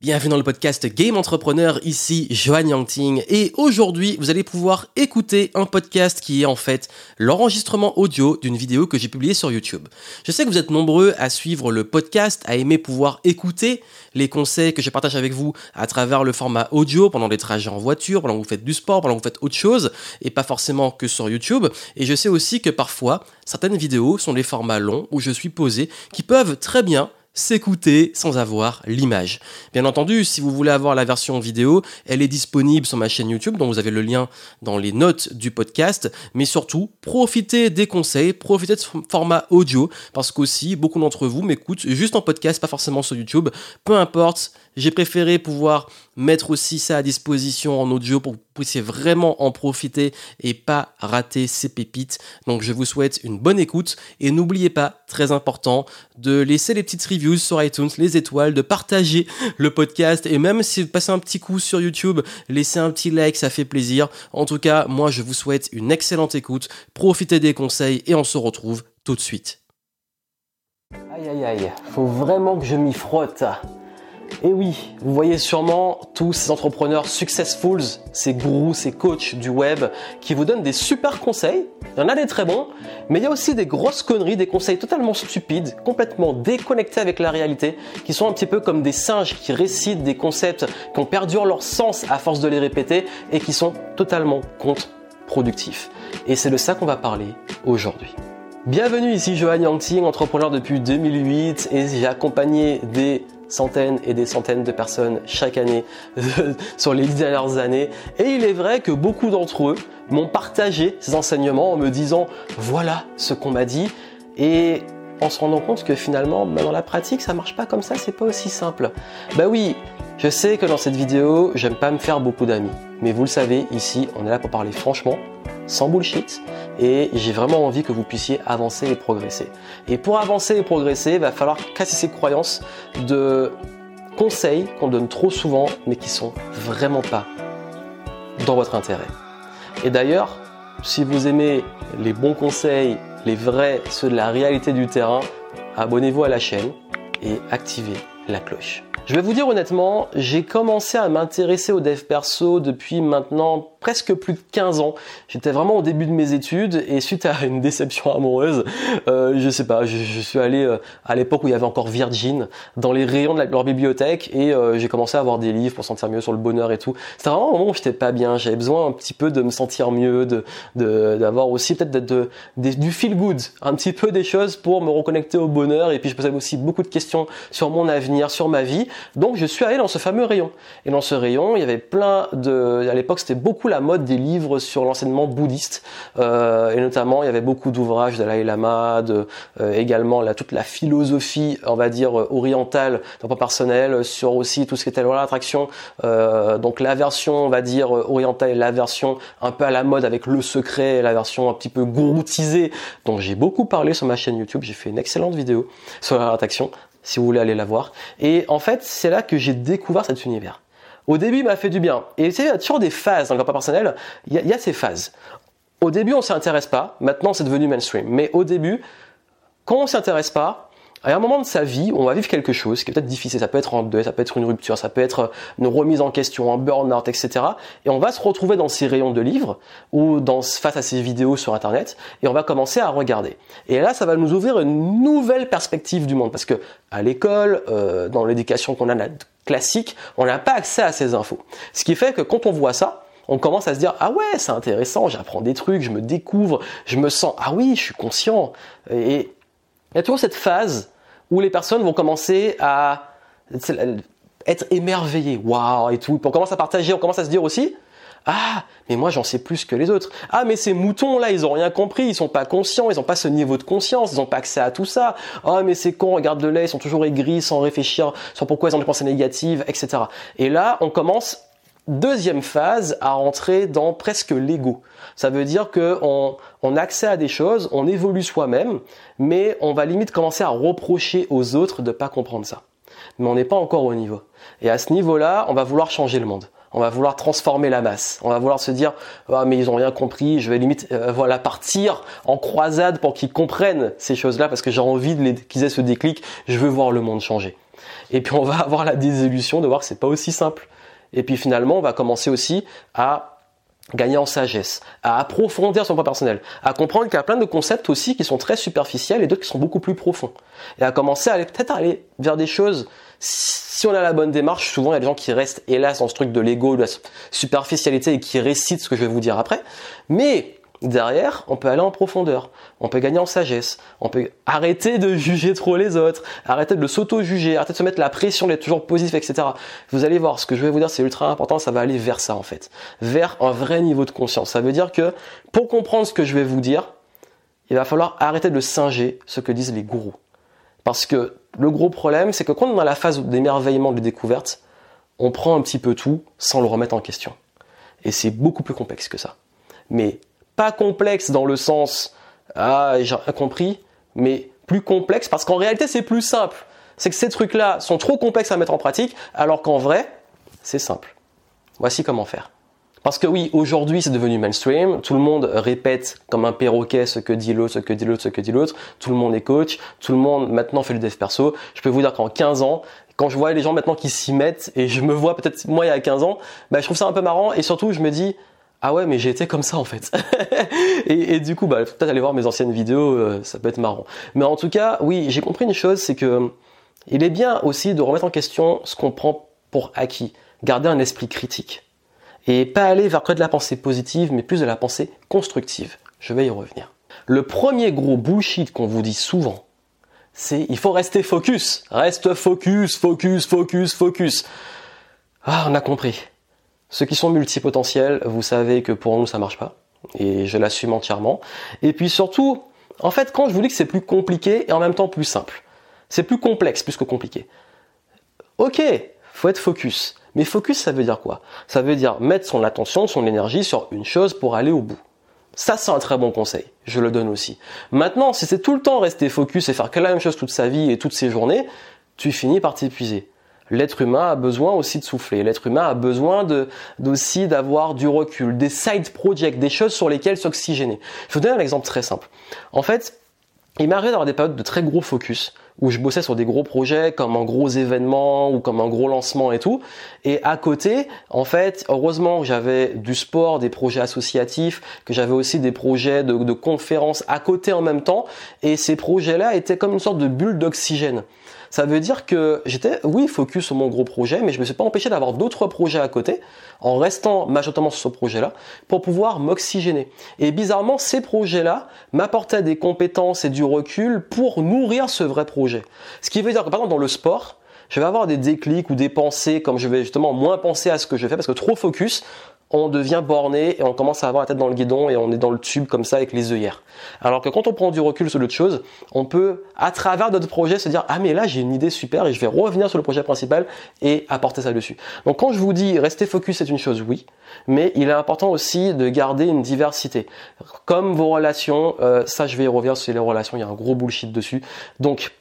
Bienvenue dans le podcast Game Entrepreneur, ici Johan Yangting et aujourd'hui vous allez pouvoir écouter un podcast qui est en fait l'enregistrement audio d'une vidéo que j'ai publiée sur YouTube. Je sais que vous êtes nombreux à suivre le podcast, à aimer pouvoir écouter les conseils que je partage avec vous à travers le format audio pendant les trajets en voiture, pendant que vous faites du sport, pendant que vous faites autre chose et pas forcément que sur YouTube. Et je sais aussi que parfois certaines vidéos sont des formats longs où je suis posé qui peuvent très bien s'écouter sans avoir l'image. Bien entendu, si vous voulez avoir la version vidéo, elle est disponible sur ma chaîne YouTube, dont vous avez le lien dans les notes du podcast. Mais surtout, profitez des conseils, profitez de ce format audio, parce qu'aussi, beaucoup d'entre vous m'écoutent juste en podcast, pas forcément sur YouTube. Peu importe, j'ai préféré pouvoir mettre aussi ça à disposition en audio pour puissiez vraiment en profiter et pas rater ces pépites. Donc je vous souhaite une bonne écoute et n'oubliez pas, très important, de laisser les petites reviews sur iTunes, les étoiles, de partager le podcast et même si vous passez un petit coup sur YouTube, laissez un petit like, ça fait plaisir. En tout cas, moi je vous souhaite une excellente écoute, profitez des conseils et on se retrouve tout de suite. Aïe aïe aïe, faut vraiment que je m'y frotte. Et oui, vous voyez sûrement tous ces entrepreneurs successfuls, ces gourous, ces coachs du web qui vous donnent des super conseils. Il y en a des très bons, mais il y a aussi des grosses conneries, des conseils totalement stupides, complètement déconnectés avec la réalité, qui sont un petit peu comme des singes qui récitent des concepts qui ont perdu leur sens à force de les répéter et qui sont totalement contre-productifs. Et c'est de ça qu'on va parler aujourd'hui. Bienvenue ici Johan Yangting, entrepreneur depuis 2008 et j'ai accompagné des centaines et des centaines de personnes chaque année sur les dix dernières années. Et il est vrai que beaucoup d'entre eux m'ont partagé ces enseignements en me disant voilà ce qu'on m'a dit et en se rendant compte que finalement bah, dans la pratique ça marche pas comme ça, c'est pas aussi simple. Bah oui, je sais que dans cette vidéo, j'aime pas me faire beaucoup d'amis, mais vous le savez, ici on est là pour parler franchement, sans bullshit, et j'ai vraiment envie que vous puissiez avancer et progresser. Et pour avancer et progresser, il va falloir casser ces croyances de conseils qu'on donne trop souvent mais qui sont vraiment pas dans votre intérêt. Et d'ailleurs, si vous aimez les bons conseils, les vrais, ceux de la réalité du terrain, abonnez-vous à la chaîne et activez la cloche. Je vais vous dire honnêtement, j'ai commencé à m'intéresser au dev perso depuis maintenant presque plus de 15 ans. J'étais vraiment au début de mes études et suite à une déception amoureuse, euh, je sais pas, je, suis allé euh, à l'époque où il y avait encore Virgin dans les rayons de, leur bibliothèque et euh, j'ai commencé à avoir des livres pour sentir mieux sur le bonheur et tout. C'était vraiment un moment où j'étais pas bien. J'avais besoin un petit peu de me sentir mieux, de d'avoir aussi peut-être de, du feel good, un petit peu des choses pour me reconnecter au bonheur et puis je posais aussi beaucoup de questions sur mon avenir, sur ma vie. Donc je suis allé dans ce fameux rayon et dans ce rayon il y avait plein de, à l'époque c'était beaucoup la mode des livres sur l'enseignement bouddhiste euh, et notamment il y avait beaucoup d'ouvrages de Dalai Lama, de, euh, également la, toute la philosophie, on va dire orientale, d'un point personnel, sur aussi tout ce qui était la l'attraction. Euh, donc la version, on va dire orientale et la version un peu à la mode avec le secret, la version un petit peu gouroutisée. Donc j'ai beaucoup parlé sur ma chaîne YouTube, j'ai fait une excellente vidéo sur la attraction si vous voulez aller la voir. Et en fait, c'est là que j'ai découvert cet univers. Au début, il m'a fait du bien. Et a toujours des phases dans le développement personnel. Il y, a, ces phases. Au début, on s'y intéresse pas. Maintenant, c'est devenu mainstream. Mais au début, quand on s'y intéresse pas, à un moment de sa vie, on va vivre quelque chose qui est peut-être difficile. Ça peut être un deuil, ça peut être une rupture, ça peut être une remise en question, un burn-out, etc. Et on va se retrouver dans ces rayons de livres ou dans, face à ces vidéos sur Internet et on va commencer à regarder. Et là, ça va nous ouvrir une nouvelle perspective du monde parce que à l'école, euh, dans l'éducation qu'on a classique, on n'a pas accès à ces infos. Ce qui fait que quand on voit ça, on commence à se dire ah ouais c'est intéressant, j'apprends des trucs, je me découvre, je me sens ah oui je suis conscient. Et il y a toujours cette phase où les personnes vont commencer à être émerveillées, waouh et tout. on commence à partager, on commence à se dire aussi ah, mais moi j'en sais plus que les autres. Ah, mais ces moutons là, ils ont rien compris, ils sont pas conscients, ils ont pas ce niveau de conscience, ils ont pas accès à tout ça. Ah, mais c'est con, regarde le lait, ils sont toujours aigris sans réfléchir sur pourquoi ils ont des pensées négatives, etc. Et là, on commence deuxième phase à rentrer dans presque l'ego. Ça veut dire que on a accès à des choses, on évolue soi-même, mais on va limite commencer à reprocher aux autres de pas comprendre ça. Mais on n'est pas encore au niveau. Et à ce niveau-là, on va vouloir changer le monde on va vouloir transformer la masse. On va vouloir se dire ah, mais ils ont rien compris, je vais limite euh, voilà partir en croisade pour qu'ils comprennent ces choses-là parce que j'ai envie qu'ils aient ce déclic, je veux voir le monde changer. Et puis on va avoir la désillusion de voir que c'est pas aussi simple. Et puis finalement, on va commencer aussi à gagner en sagesse, à approfondir son point personnel, à comprendre qu'il y a plein de concepts aussi qui sont très superficiels et d'autres qui sont beaucoup plus profonds. Et à commencer à aller peut-être aller vers des choses si on a la bonne démarche, souvent il y a des gens qui restent hélas dans ce truc de l'ego, de la superficialité et qui récitent ce que je vais vous dire après. Mais derrière, on peut aller en profondeur, on peut gagner en sagesse, on peut arrêter de juger trop les autres, arrêter de s'auto-juger, arrêter de se mettre la pression d'être toujours positif, etc. Vous allez voir, ce que je vais vous dire, c'est ultra important, ça va aller vers ça en fait, vers un vrai niveau de conscience. Ça veut dire que pour comprendre ce que je vais vous dire, il va falloir arrêter de singer ce que disent les gourous. Parce que le gros problème, c'est que quand on est dans la phase d'émerveillement de découverte, on prend un petit peu tout sans le remettre en question. Et c'est beaucoup plus complexe que ça. Mais pas complexe dans le sens ah j'ai compris, mais plus complexe parce qu'en réalité c'est plus simple. C'est que ces trucs-là sont trop complexes à mettre en pratique, alors qu'en vrai c'est simple. Voici comment faire. Parce que oui, aujourd'hui c'est devenu mainstream, tout le monde répète comme un perroquet ce que dit l'autre, ce que dit l'autre, ce que dit l'autre, tout le monde est coach, tout le monde maintenant fait du dev perso. Je peux vous dire qu'en 15 ans, quand je vois les gens maintenant qui s'y mettent et je me vois peut-être moi il y a 15 ans, bah, je trouve ça un peu marrant et surtout je me dis ah ouais mais j'ai été comme ça en fait. Et, du coup bah peut-être aller voir mes anciennes vidéos euh, ça peut être marrant. Mais en tout cas oui j'ai compris une chose c'est que il est bien aussi de remettre en question ce qu'on prend pour acquis. Garder un esprit critique et pas aller vers que de la pensée positive, mais plus de la pensée constructive. Je vais y revenir. Le premier gros bullshit qu'on vous dit souvent, c'est il faut rester focus. Reste focus, focus, focus, focus. Ah, on a compris. Ceux qui sont multipotentiels, vous savez que pour nous ça marche pas. Et je l'assume entièrement. Et puis surtout, en fait, quand je vous dis que c'est plus compliqué et en même temps plus simple, c'est plus complexe plus que compliqué. Ok, faut être focus. Mais focus, ça veut dire quoi? Ça veut dire mettre son attention, son énergie sur une chose pour aller au bout. Ça, c'est un très bon conseil. Je le donne aussi. Maintenant, si c'est tout le temps rester focus et faire que la même chose toute sa vie et toutes ses journées, tu finis par t'épuiser. L'être humain a besoin aussi de souffler. L'être humain a besoin de, aussi d'avoir du recul, des side projects, des choses sur lesquelles s'oxygéner. Je vous donner un exemple très simple. En fait, il m'arrive d'avoir des périodes de très gros focus où je bossais sur des gros projets comme un gros événement ou comme un gros lancement et tout. Et à côté, en fait, heureusement j'avais du sport, des projets associatifs, que j'avais aussi des projets de, de conférences à côté en même temps. Et ces projets-là étaient comme une sorte de bulle d'oxygène. Ça veut dire que j'étais, oui, focus sur mon gros projet, mais je me suis pas empêché d'avoir d'autres projets à côté, en restant majoritairement sur ce projet-là, pour pouvoir m'oxygéner. Et bizarrement, ces projets-là m'apportaient des compétences et du recul pour nourrir ce vrai projet. Ce qui veut dire que par exemple dans le sport, je vais avoir des déclics ou des pensées comme je vais justement moins penser à ce que je fais parce que trop focus, on devient borné et on commence à avoir la tête dans le guidon et on est dans le tube comme ça avec les œillères. Alors que quand on prend du recul sur l'autre chose, on peut, à travers notre projet, se dire ah mais là j'ai une idée super et je vais revenir sur le projet principal et apporter ça dessus. Donc quand je vous dis rester focus c'est une chose, oui, mais il est important aussi de garder une diversité. Comme vos relations, euh, ça je vais y revenir sur les relations, il y a un gros bullshit dessus. Donc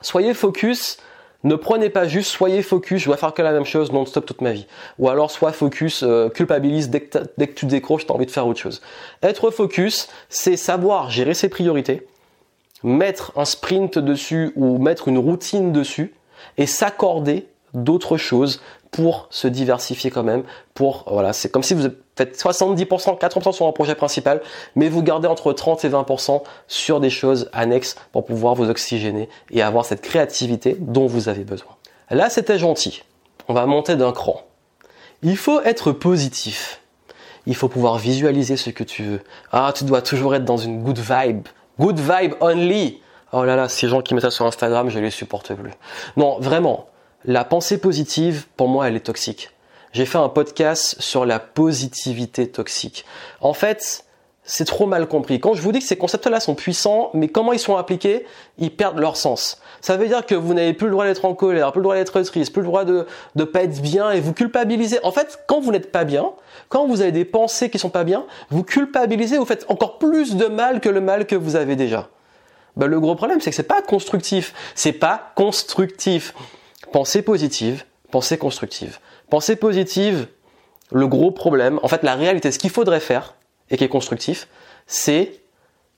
soyez focus ne prenez pas juste, soyez focus, je dois faire que la même chose non-stop toute ma vie. Ou alors sois focus, euh, culpabilise dès que, dès que tu décroches, tu as envie de faire autre chose. Être focus, c'est savoir gérer ses priorités, mettre un sprint dessus ou mettre une routine dessus et s'accorder d'autres choses pour se diversifier quand même. Pour voilà, c'est comme si vous faites 70%, 80% sur un projet principal, mais vous gardez entre 30 et 20% sur des choses annexes pour pouvoir vous oxygéner et avoir cette créativité dont vous avez besoin. Là, c'était gentil. On va monter d'un cran. Il faut être positif. Il faut pouvoir visualiser ce que tu veux. Ah, tu dois toujours être dans une good vibe. Good vibe only. Oh là là, ces gens qui mettent ça sur Instagram, je les supporte plus. Non, vraiment, la pensée positive, pour moi, elle est toxique. J'ai fait un podcast sur la positivité toxique. En fait, c'est trop mal compris. Quand je vous dis que ces concepts-là sont puissants, mais comment ils sont appliqués, ils perdent leur sens. Ça veut dire que vous n'avez plus le droit d'être en colère, plus le droit d'être triste, plus le droit de ne pas être bien et vous culpabilisez. En fait, quand vous n'êtes pas bien, quand vous avez des pensées qui sont pas bien, vous culpabilisez, vous faites encore plus de mal que le mal que vous avez déjà. Ben, le gros problème, c'est que c'est pas constructif. C'est pas constructif. Pensée positive, pensée constructive. Pensée positive, le gros problème, en fait la réalité, ce qu'il faudrait faire, et qui est constructif, c'est,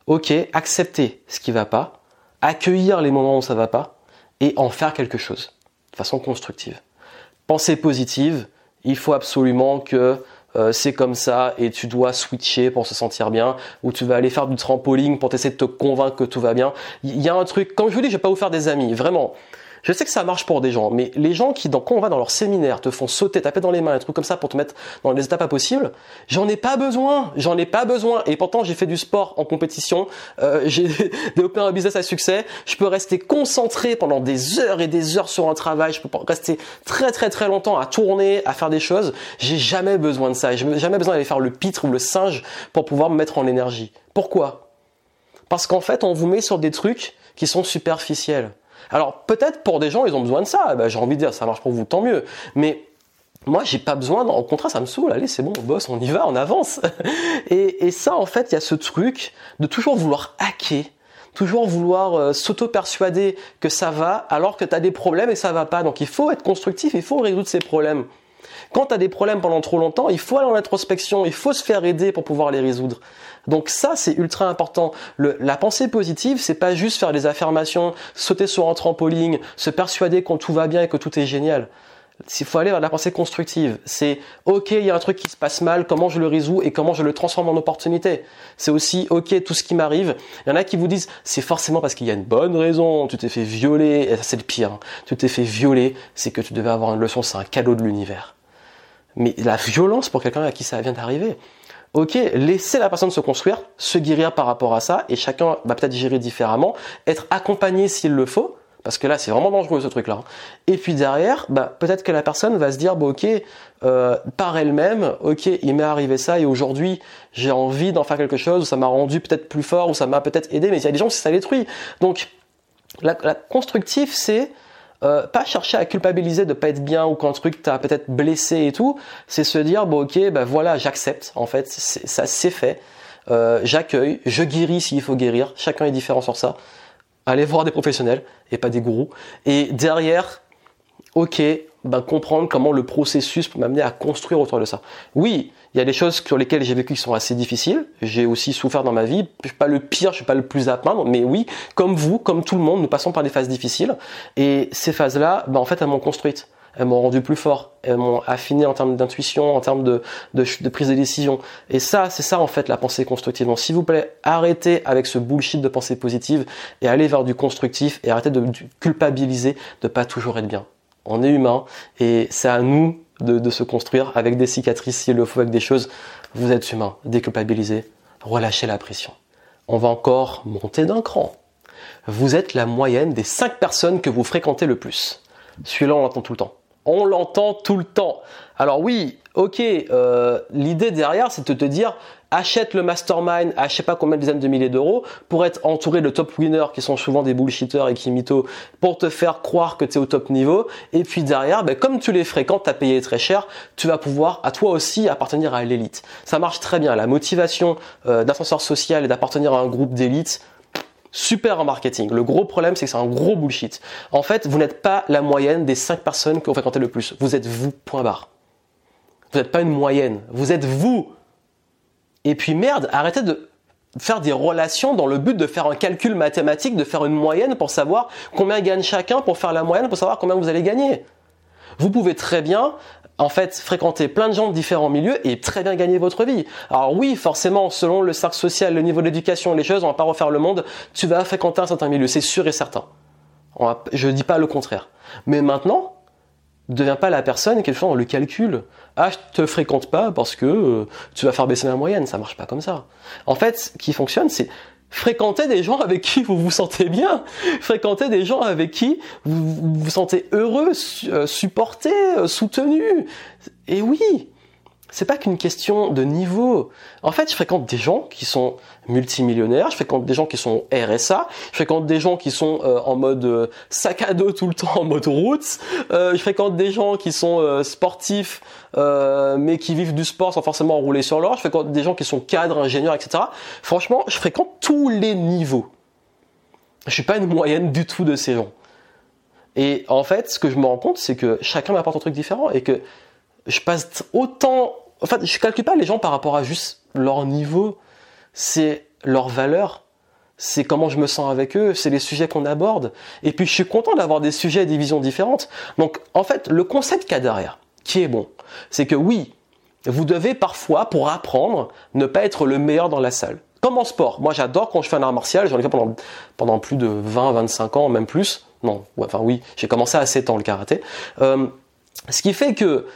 ok, accepter ce qui va pas, accueillir les moments où ça va pas, et en faire quelque chose. façon constructive. Pensée positive, il faut absolument que euh, c'est comme ça et tu dois switcher pour se sentir bien ou tu vas aller faire du trampoline pour essayer de te convaincre que tout va bien. Il y a un truc, comme je vous dis, je vais pas vous faire des amis, vraiment. Je sais que ça marche pour des gens, mais les gens qui, quand on va dans leur séminaire, te font sauter, taper dans les mains, un truc comme ça pour te mettre dans les étapes pas possibles, j'en ai pas besoin, j'en ai pas besoin. Et pourtant, j'ai fait du sport en compétition, euh, j'ai développé un business à succès, je peux rester concentré pendant des heures et des heures sur un travail, je peux rester très très très longtemps à tourner, à faire des choses. J'ai jamais besoin de ça, j'ai jamais besoin d'aller faire le pitre ou le singe pour pouvoir me mettre en énergie. Pourquoi? Parce qu'en fait, on vous met sur des trucs qui sont superficiels. Alors peut-être pour des gens, ils ont besoin de ça. Ben, j'ai envie de dire, ça marche pour vous, tant mieux. Mais moi, j'ai pas besoin. Au contraire, ça me saoule. Allez, c'est bon, on bosse, on y va, on avance. et, ça, en fait, il y a ce truc de toujours vouloir hacker toujours vouloir euh, s'auto-persuader que ça va alors que tu as des problèmes et ça va pas. Donc il faut être constructif, il faut résoudre ces problèmes. Quand tu des problèmes pendant trop longtemps, il faut aller en introspection, il faut se faire aider pour pouvoir les résoudre. Donc ça, c'est ultra important. la pensée positive, c'est pas juste faire des affirmations, sauter sur un trampoline, se persuader qu'on tout va bien et que tout est génial. Il faut aller vers la pensée constructive. C'est ok, il y a un truc qui se passe mal, comment je le résous et comment je le transforme en opportunité. C'est aussi ok, tout ce qui m'arrive. Il y en a qui vous disent c'est forcément parce qu'il y a une bonne raison, tu t'es fait violer, et ça c'est le pire. Hein. Tu t'es fait violer, c'est que tu devais avoir une leçon, c'est un cadeau de l'univers. Mais la violence pour quelqu'un à qui ça vient d'arriver. Ok, laissez la personne se construire, se guérir par rapport à ça, et chacun va peut-être gérer différemment, être accompagné s'il le faut, parce que là c'est vraiment dangereux ce truc-là. Et puis derrière, bah, peut-être que la personne va se dire, bon, ok, euh, par elle-même, ok, il m'est arrivé ça, et aujourd'hui j'ai envie d'en faire quelque chose, ou ça m'a rendu peut-être plus fort, ou ça m'a peut-être aidé, mais il y a des gens qui ça détruit. Donc la, la constructif, c'est euh, pas chercher à culpabiliser de pas être bien ou qu'un truc t'a peut-être blessé et tout, c'est se dire bon ok ben voilà j'accepte en fait ça c'est fait, euh, j'accueille, je guéris s'il faut guérir, chacun est différent sur ça. Allez voir des professionnels et pas des gourous. Et derrière, ok, ben comprendre comment le processus peut m'amener à construire autour de ça. Oui, il y a des choses sur lesquelles j'ai vécu qui sont assez difficiles. J'ai aussi souffert dans ma vie. Je suis pas le pire, je suis pas le plus à plaindre, mais oui, comme vous, comme tout le monde, nous passons par des phases difficiles. Et ces phases-là, ben en fait, elles m'ont construite. Elles m'ont rendu plus fort. Elles m'ont affiné en termes d'intuition, en termes de, de, prise de décision. Et ça, c'est ça en fait la pensée constructive. Donc s'il vous plaît, arrêtez avec ce bullshit de pensée positive et allez vers du constructif et arrêtez de, de culpabiliser de pas toujours être bien. On est humain et c'est à nous de, se construire avec des cicatrices s'il le faut, avec des choses. Vous êtes humain, déculpabilisez, relâchez la pression. On va encore monter d'un cran. Vous êtes la moyenne des 5 personnes que vous fréquentez le plus. Celui-là, on l'entend tout le temps. On l'entend tout le temps. Alors oui, ok, euh, l'idée derrière, c'est de te dire, achète le mastermind à je sais pas combien de dizaines de milliers d'euros pour être entouré de top winners qui sont souvent des bullshitters et qui pour te faire croire que tu es au top niveau. Et puis derrière ben, comme tu les fréquentes tu as payé très cher tu vas pouvoir à toi aussi appartenir à l'élite. Ça marche très bien. La motivation euh, d'ascenseur social et d'appartenir à un groupe d'élite super en marketing. Le gros problème, c'est que c'est un gros bullshit. En fait, vous n'êtes pas la moyenne des 5 personnes que vous fréquentez le plus. Vous êtes vous, point barre. Vous n'êtes pas une moyenne. Vous êtes vous. Et puis merde, arrêtez de faire des relations dans le but de faire un calcul mathématique, de faire une moyenne pour savoir combien gagne chacun, pour faire la moyenne, pour savoir combien vous allez gagner. Vous pouvez très bien en fait, fréquenter plein de gens de différents milieux et très bien gagner votre vie. Alors oui, forcément, selon le cercle social, le niveau d'éducation, les choses, on va pas refaire le monde, tu vas fréquenter un certain milieu, c'est sûr et certain. Je ne dis pas le contraire. Mais maintenant, ne deviens pas la personne qui dans le calcul. Ah, je te fréquente pas parce que euh, tu vas faire baisser la moyenne. Ça marche pas comme ça. En fait, ce qui fonctionne, c'est fréquenter des gens avec qui vous vous sentez bien, fréquenter des gens avec qui vous vous, sentez heureux, euh, supporté, euh, soutenu. Et oui, c'est pas qu'une question de niveau. En fait, je fréquente des gens qui sont multimillionnaires, je fréquente des gens qui sont RSA, je fréquente des gens qui sont euh, en mode euh, sac à dos tout le temps, en mode route, euh, je fréquente des gens qui sont sportifs mais qui vivent du sport sans forcément rouler sur l'or, je fréquente des gens qui sont cadres, ingénieurs, etc. Franchement, je fréquente tous les niveaux. Je suis pas une moyenne du tout de ces gens. Et en fait, ce que je me rends compte, c'est que chacun m'apporte un truc différent et que je passe autant. En fait, je calcule pas les gens par rapport à juste leur niveau, c'est leur valeur. c'est comment je me sens avec eux, c'est les sujets qu'on aborde. Et puis je suis content d'avoir des sujets et des visions différentes. Donc en fait, le concept qu'il y a derrière, qui est bon, c'est que oui, vous devez parfois, pour apprendre, ne pas être le meilleur dans la salle. Comme en sport. Moi j'adore quand je fais un art martial, j'en ai fait pendant, plus de 20, 25 ans, même plus. Non, enfin oui, j'ai commencé à 7 ans le karaté. Euh, ce qui fait que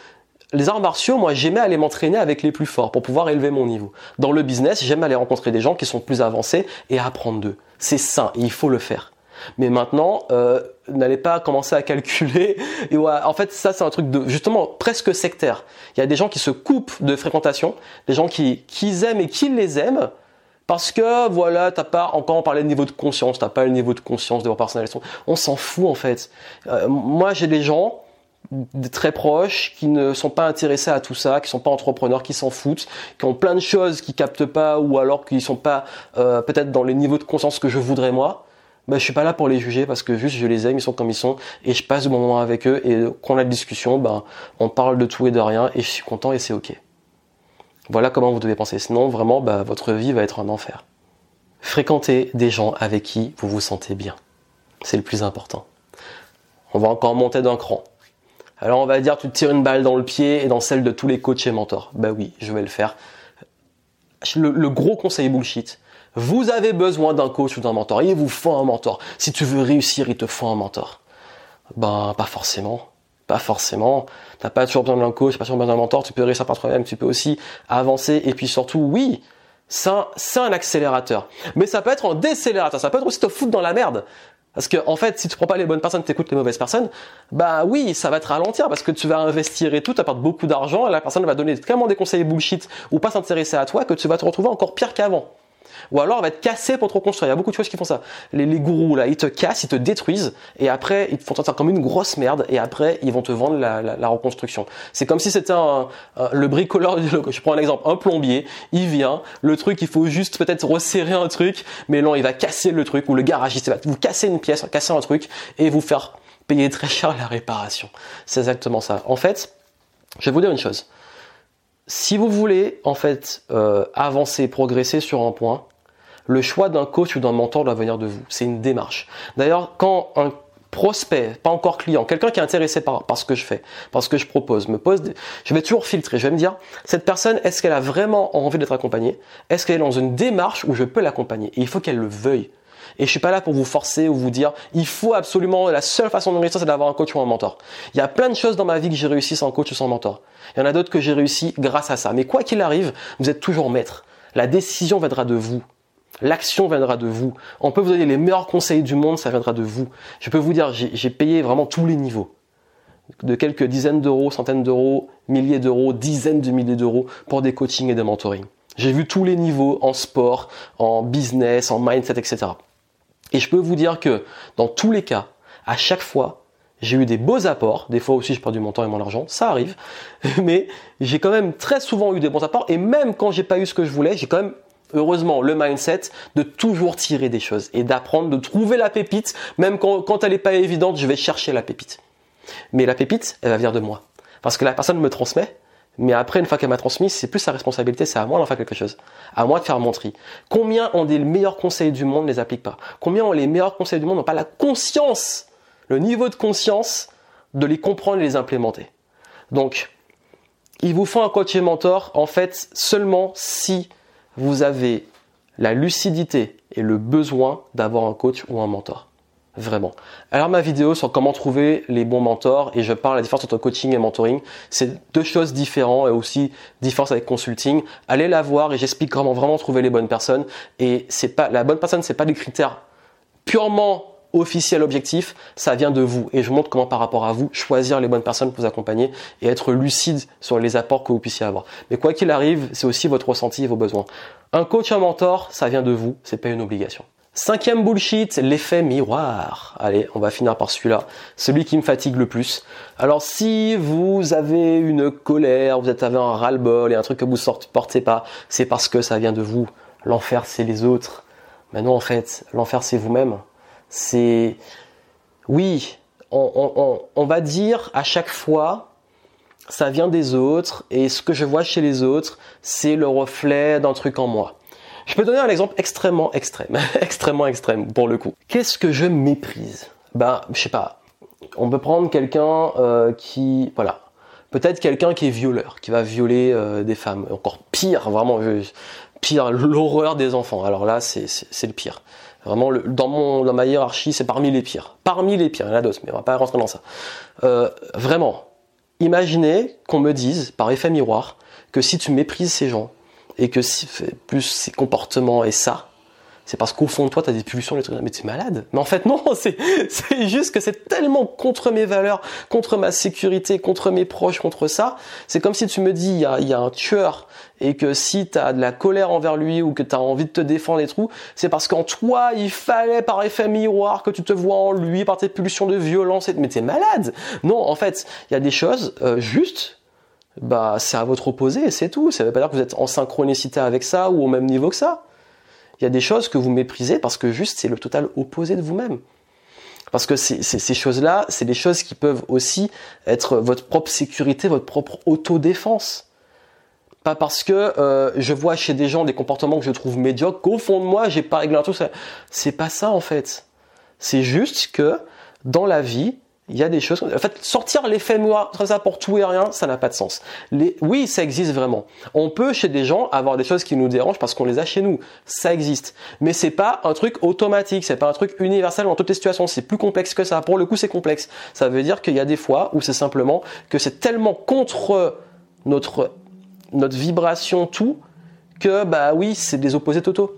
les arts martiaux, moi, j'aimais aller m'entraîner avec les plus forts pour pouvoir élever mon niveau. Dans le business, j'aime aller rencontrer des gens qui sont plus avancés et apprendre d'eux. C'est sain il faut le faire. Mais maintenant, euh, n'allez pas commencer à calculer. En fait, ça, c'est un truc de justement presque sectaire. Il y a des gens qui se coupent de fréquentation, des gens qui, qui aiment et qui les aiment. Parce que voilà, t'as pas encore on parlait de niveau de conscience, t'as pas le niveau de conscience de leur personnalité. On s'en fout en fait. Euh, moi, j'ai des gens très proches, qui ne sont pas intéressés à tout ça, qui sont pas entrepreneurs, qui s'en foutent, qui ont plein de choses qui captent pas ou alors qui sont pas euh, peut-être dans les niveaux de conscience que je voudrais moi. Ben, je suis pas là pour les juger parce que juste je les aime, ils sont comme ils sont et je passe du bon moment avec eux et quand on a de discussion, ben on parle de tout et de rien et je suis content et c'est ok. Voilà comment vous devez penser. Sinon vraiment, ben, votre vie va être un enfer. Fréquentez des gens avec qui vous vous sentez bien. C'est le plus important. On va encore monter d'un cran. Alors on va dire tu te tires une balle dans le pied et dans celle de tous les coachs et mentors. Bah oui, je vais le faire. Le, gros conseil bullshit. Vous avez besoin d'un coach ou d'un mentor. Il vous faut un mentor. Si tu veux réussir, il te faut un mentor. Ben pas forcément. Pas forcément. T'as pas toujours besoin d'un coach, pas toujours besoin d'un mentor. Tu peux réussir par toi-même. Tu peux aussi avancer. Et puis surtout, oui, c'est un, accélérateur. Mais ça peut être un décélérateur. Ça peut être aussi te foutre dans la merde. Parce que en fait, si tu prends pas les bonnes personnes, tu écoutes les mauvaises personnes, bah oui, ça va te ralentir parce que tu vas investir et tout, perds beaucoup d'argent et la personne va donner tellement des conseils bullshit ou pas s'intéresser à toi que tu vas te retrouver encore pire qu'avant. Ou alors, elle va être cassée pour te reconstruire. Il y a beaucoup de choses qui font ça. Les, gourous, là, ils te cassent, ils te détruisent, et après, ils te font sentir comme une grosse merde, et après, ils vont te vendre la, reconstruction. C'est comme si c'était un, le bricoleur, je prends un exemple, un plombier, il vient, le truc, il faut juste peut-être resserrer un truc, mais non, il va casser le truc, ou le garagiste, il va vous casser une pièce, casser un truc, et vous faire payer très cher la réparation. C'est exactement ça. En fait, je vais vous dire une chose si vous voulez en fait euh, avancer, progresser sur un point, le choix d'un coach ou d'un mentor doit venir de vous. C'est une démarche. D'ailleurs, quand un prospect, pas encore client, quelqu'un qui est intéressé par, ce que je fais, par ce que je propose, me pose, je vais toujours filtrer. Je vais me dire, cette personne, est-ce qu'elle a vraiment envie d'être accompagnée? Est-ce qu'elle est dans une démarche où je peux l'accompagner? Et il faut qu'elle le veuille. Et je suis pas là pour vous forcer ou vous dire, il faut absolument, la seule façon de réussir, c'est d'avoir un coach ou un mentor. Il y a plein de choses dans ma vie que j'ai réussi sans coach ou sans mentor. Il y en a d'autres que j'ai réussi grâce à ça. Mais quoi qu'il arrive, vous êtes toujours maître. La décision viendra de vous. L'action viendra de vous. On peut vous donner les meilleurs conseils du monde, ça viendra de vous. Je peux vous dire, j'ai payé vraiment tous les niveaux. De quelques dizaines d'euros, centaines d'euros, milliers d'euros, dizaines de milliers d'euros pour des coachings et des mentoring. J'ai vu tous les niveaux en sport, en business, en mindset, etc. Et je peux vous dire que dans tous les cas, à chaque fois, j'ai eu des beaux apports. Des fois aussi, je perds du mon temps et mon argent. Ça arrive. Mais j'ai quand même très souvent eu des bons apports. Et même quand j'ai pas eu ce que je voulais, j'ai quand même heureusement le mindset de toujours tirer des choses et d'apprendre, de trouver la pépite, même quand, elle n'est pas évidente, je vais chercher la pépite. Mais la pépite, elle va venir de moi. Parce que la personne me transmet, mais après, une fois qu'elle m'a transmis, c'est plus sa responsabilité, c'est à moi d'en faire quelque chose. À moi de faire mon tri. Combien ont des meilleurs conseils du monde ne les appliquent pas Combien ont les meilleurs conseils du monde n'ont pas la conscience, le niveau de conscience de les comprendre et les implémenter Donc, il vous faut un coach et mentor, en fait, seulement si vous avez la lucidité et le besoin d'avoir un coach ou un mentor. Vraiment. Alors ma vidéo sur comment trouver les bons mentors et je parle de la différence entre coaching et mentoring, c'est deux choses différentes et aussi différence avec consulting. Allez la voir et j'explique comment vraiment trouver les bonnes personnes et c'est pas la bonne personne, c'est pas des critères purement officiels objectifs, ça vient de vous et je montre comment par rapport à vous choisir les bonnes personnes pour vous accompagner et être lucide sur les apports que vous puissiez avoir. Mais quoi qu'il arrive, c'est aussi votre ressenti et vos besoins. Un coach, un mentor, ça vient de vous, c'est pas une obligation. Cinquième bullshit, l'effet miroir. Allez, on va finir par celui-là. Celui qui me fatigue le plus. Alors si vous avez une colère, vous êtes avec un ras-le-bol et un truc que vous ne portez pas, c'est parce que ça vient de vous. L'enfer, c'est les autres. Mais non, en fait, l'enfer, c'est vous-même. C'est... Oui, on, va dire à chaque fois, ça vient des autres et ce que je vois chez les autres, c'est le reflet d'un truc en moi. Je peux donner un exemple extrêmement extrême, extrêmement extrême pour le coup. Qu'est-ce que je méprise? Bah, je sais pas. On peut prendre quelqu'un euh, qui, voilà, peut-être quelqu'un qui est violeur, qui va violer euh, des femmes. Encore pire, vraiment, pire, l'horreur des enfants. Alors là, c'est le pire. Vraiment, dans, mon, dans ma hiérarchie, c'est parmi les pires. Parmi les pires, il y en a d'autres, mais on va pas rentrer dans ça. Euh, vraiment, imaginez qu'on me dise, par effet miroir, que si tu méprises ces gens, et que si, plus ces comportements et ça, c'est parce qu'au fond de toi, tu as des pulsions, des trucs, mais tu es malade. Mais en fait, non, c'est, juste que c'est tellement contre mes valeurs, contre ma sécurité, contre mes proches, contre ça. C'est comme si tu me dis, il y a, y a, un tueur, et que si tu as de la colère envers lui, ou que tu as envie de te défendre et tout, c'est parce qu'en toi, il fallait par effet miroir que tu te vois en lui, par tes pulsions de violence, et... mais t'es malade. Non, en fait, il y a des choses euh, justes, bah c'est à votre opposé, c'est tout. Ça veut pas dire que vous êtes en synchronicité avec ça, ou au même niveau que ça il y a des choses que vous méprisez parce que juste c'est le total opposé de vous-même. Parce que ces choses-là, c'est des choses qui peuvent aussi être votre propre sécurité, votre propre autodéfense. Pas parce que euh, je vois chez des gens des comportements que je trouve médiocres qu'au fond de moi, j'ai pas réglé un truc. C'est pas ça en fait. C'est juste que dans la vie, il y a des choses. En fait, sortir l'effet noir comme ça pour tout et rien, ça n'a pas de sens. Les, oui, ça existe vraiment. On peut chez des gens avoir des choses qui nous dérangent parce qu'on les a chez nous. Ça existe. Mais c'est pas un truc automatique. C'est pas un truc universel dans toutes les situations. C'est plus complexe que ça. Pour le coup, c'est complexe. Ça veut dire qu'il y a des fois où c'est simplement que c'est tellement contre notre notre vibration tout que bah oui, c'est des opposés totaux.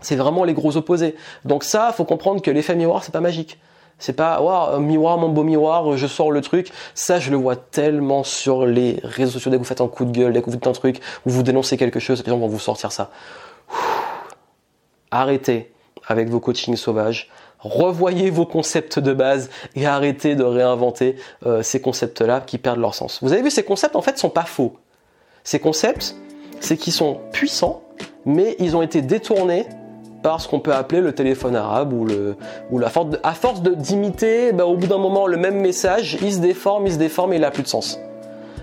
C'est vraiment les gros opposés. Donc ça, faut comprendre que l'effet miroir, c'est pas magique. C'est pas, waouh, miroir, mon beau miroir, je sors le truc. Ça, je le vois tellement sur les réseaux sociaux. Dès que vous faites un coup de gueule, dès que vous faites un truc, ou vous dénoncez quelque chose, les gens vont vous sortir ça. Arrêtez avec vos coachings sauvages. Revoyez vos concepts de base et arrêtez de réinventer euh, ces concepts-là qui perdent leur sens. Vous avez vu, ces concepts en fait sont pas faux. Ces concepts, c'est qu'ils sont puissants, mais ils ont été détournés par ce qu'on peut appeler le téléphone arabe ou la force à force d'imiter, bah, au bout d'un moment le même message, il se déforme, il se déforme et il a plus de sens.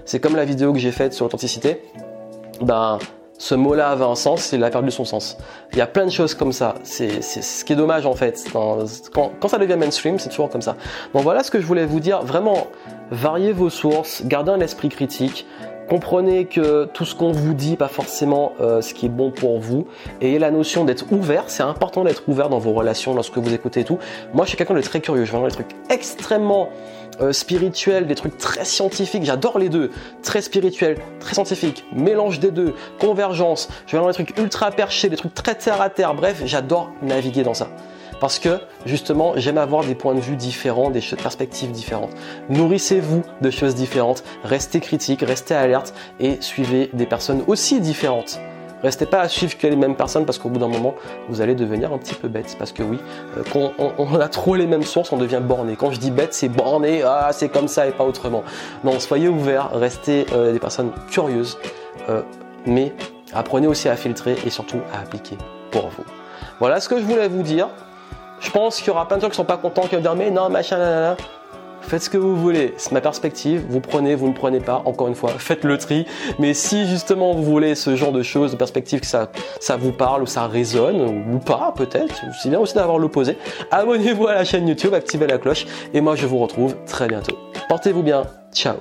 C'est comme la vidéo que j'ai faite sur l'authenticité. Ben ce mot-là avait un sens, il a perdu son sens. Il y a plein de choses comme ça. C'est ce qui est dommage en fait. Quand, quand ça devient mainstream, c'est toujours comme ça. Bon voilà ce que je voulais vous dire. Vraiment, variez vos sources, gardez un esprit critique. Comprenez que tout ce qu'on vous dit, pas forcément euh, ce qui est bon pour vous. Ayez la notion d'être ouvert. C'est important d'être ouvert dans vos relations, lorsque vous écoutez et tout. Moi, je suis quelqu'un de très curieux. Je vais dans des trucs extrêmement euh, spirituels, des trucs très scientifiques. J'adore les deux. Très spirituel, très scientifique. Mélange des deux. Convergence. Je vais dans des trucs ultra perchés, des trucs très terre à terre. Bref, j'adore naviguer dans ça parce que justement j'aime avoir des points de vue différents, des perspectives différentes. Nourrissez-vous de choses différentes, restez critique, restez alerte et suivez des personnes aussi différentes. Restez pas à suivre que les mêmes personnes parce qu'au bout d'un moment, vous allez devenir un petit peu bête. Parce que oui, euh, quand on, a trop les mêmes sources, on devient borné. Quand je dis bête, c'est borné, ah, c'est comme ça et pas autrement. Non, soyez ouverts, restez euh, des personnes curieuses, euh, mais apprenez aussi à filtrer et surtout à appliquer pour vous. Voilà ce que je voulais vous dire. Je pense qu'il y aura plein de gens qui sont pas contents, qui vont dire mais non, machin, nanana. Faites ce que vous voulez, c'est ma perspective, vous prenez, vous ne prenez pas, encore une fois, faites le tri. Mais si justement vous voulez ce genre de choses, de perspective, que ça, ça vous parle ou ça résonne, ou pas peut-être, c'est bien aussi d'avoir l'opposé, abonnez-vous à la chaîne YouTube, activez la cloche, et moi je vous retrouve très bientôt. Portez-vous bien, ciao